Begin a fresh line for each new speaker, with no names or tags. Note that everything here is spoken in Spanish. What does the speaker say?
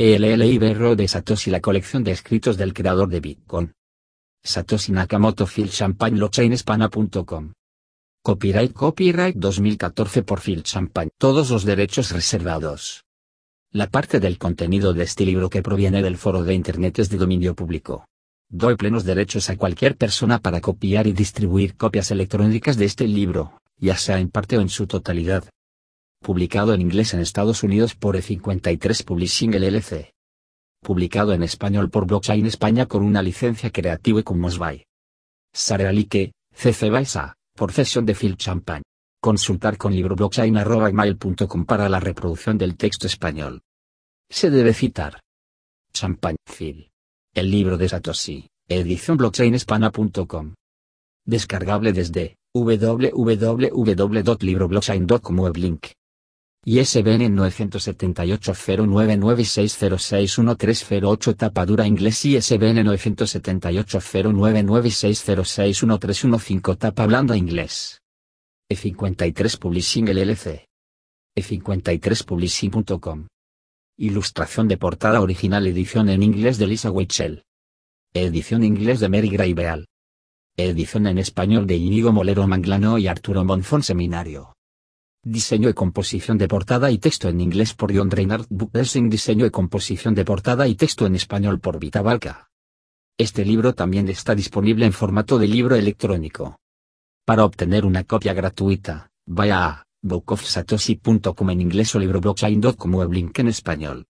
El libro de Satoshi la colección de escritos del creador de Bitcoin. Satoshi Nakamoto Phil Champagne blockchainespana.com Copyright Copyright 2014 por Phil Champagne Todos los derechos reservados. La parte del contenido de este libro que proviene del foro de Internet es de dominio público. Doy plenos derechos a cualquier persona para copiar y distribuir copias electrónicas de este libro, ya sea en parte o en su totalidad publicado en inglés en Estados Unidos por E53 Publishing LLC. Publicado en español por Blockchain España con una licencia Creative Commons by Sara Alique, CC BY por cesión de Phil Champagne. Consultar con libroblockchain.com para la reproducción del texto español. Se debe citar. Champagne Phil. El libro de Satoshi, edición blockchainespana.com. Descargable desde www.libroblockchain.com weblink. ISBN 978-09960611308 Tapadura inglés ISBN 978-09960613115 Tapa blanda inglés. E53 Publishing LLC. E53publishing.com. Ilustración de portada original edición en inglés de Lisa Weichel. Edición inglés de Mary Gray Beal. Edición en español de Inigo Molero Manglano y Arturo Monzón Seminario. Diseño y composición de portada y texto en inglés por John Reinhardt Bookdressing Diseño y composición de portada y texto en español por Vita. Este libro también está disponible en formato de libro electrónico. Para obtener una copia gratuita, vaya a bookofsatoshi.com en inglés o libroblockchain.com en español.